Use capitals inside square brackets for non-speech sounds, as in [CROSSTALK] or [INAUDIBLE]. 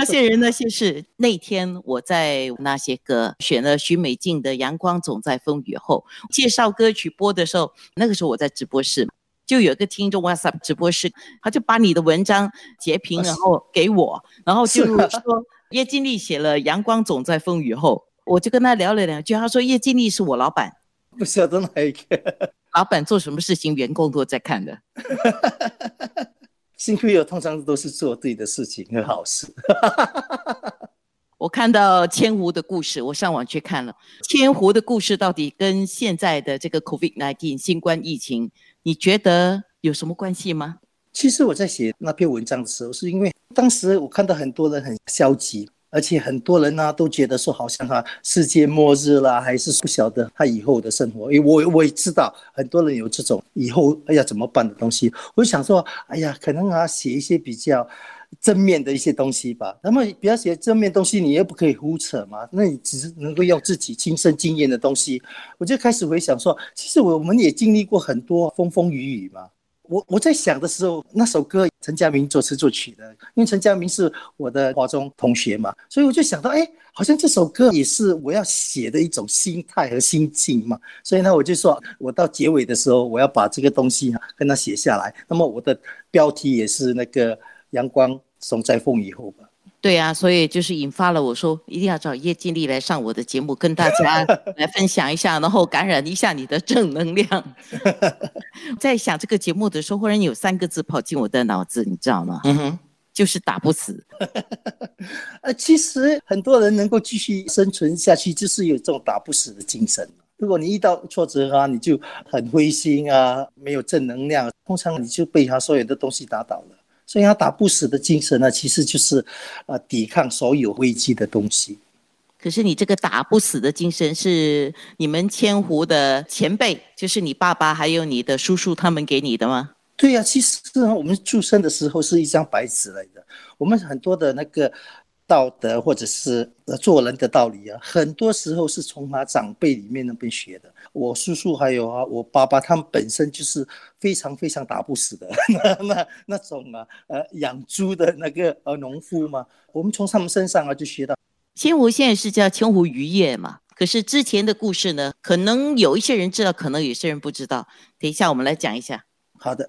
那些人那些事。那天我在那些歌选了许美静的《阳光总在风雨后》，介绍歌曲播的时候，那个时候我在直播室，就有个听众 WhatsApp 直播室，他就把你的文章截屏，然后给我，然后就说叶金丽写了《阳光总在风雨后》，我就跟他聊了两句，他说叶金丽是我老板，[LAUGHS] 不晓得哪一个老板做什么事情，员工都在看的。[LAUGHS] 幸亏我通常都是做对的事情和好事。[LAUGHS] 我看到千湖的故事，我上网去看了千湖的故事，到底跟现在的这个 COVID-19 新冠疫情，你觉得有什么关系吗？其实我在写那篇文章的时候，是因为当时我看到很多人很消极。而且很多人呢都觉得说，好像哈世界末日啦，还是不晓得他以后的生活。因为我我也知道很多人有这种以后要怎么办的东西。我就想说，哎呀，可能啊写一些比较正面的一些东西吧。那么不要写正面东西，你又不可以胡扯嘛？那你只是能够用自己亲身经验的东西。我就开始回想说，其实我们也经历过很多风风雨雨嘛。我我在想的时候，那首歌陈佳明作词作曲的，因为陈佳明是我的华中同学嘛，所以我就想到，哎，好像这首歌也是我要写的一种心态和心境嘛。所以呢，我就说，我到结尾的时候，我要把这个东西跟他写下来。那么我的标题也是那个阳光总在风雨后吧。对啊，所以就是引发了我说一定要找叶金丽来上我的节目，跟大家 [LAUGHS] 来分享一下，然后感染一下你的正能量。[LAUGHS] 在想这个节目的时候，忽然有三个字跑进我的脑子，你知道吗？嗯哼，就是打不死。[LAUGHS] 呃，其实很多人能够继续生存下去，就是有这种打不死的精神。如果你遇到挫折啊，你就很灰心啊，没有正能量，通常你就被他所有的东西打倒了。所以他打不死的精神呢，其实就是，呃，抵抗所有危机的东西。可是你这个打不死的精神，是你们千湖的前辈，就是你爸爸还有你的叔叔他们给你的吗？对呀，其实我们出生的时候是一张白纸来的，我们很多的那个。道德或者是呃做人的道理啊，很多时候是从他长辈里面那边学的。我叔叔还有啊，我爸爸他们本身就是非常非常打不死的 [LAUGHS] 那那那种啊，呃养猪的那个呃农夫嘛，我们从他们身上啊就学到。千湖现在是叫千湖渔业嘛，可是之前的故事呢，可能有一些人知道，可能有些人不知道。等一下我们来讲一下。好的。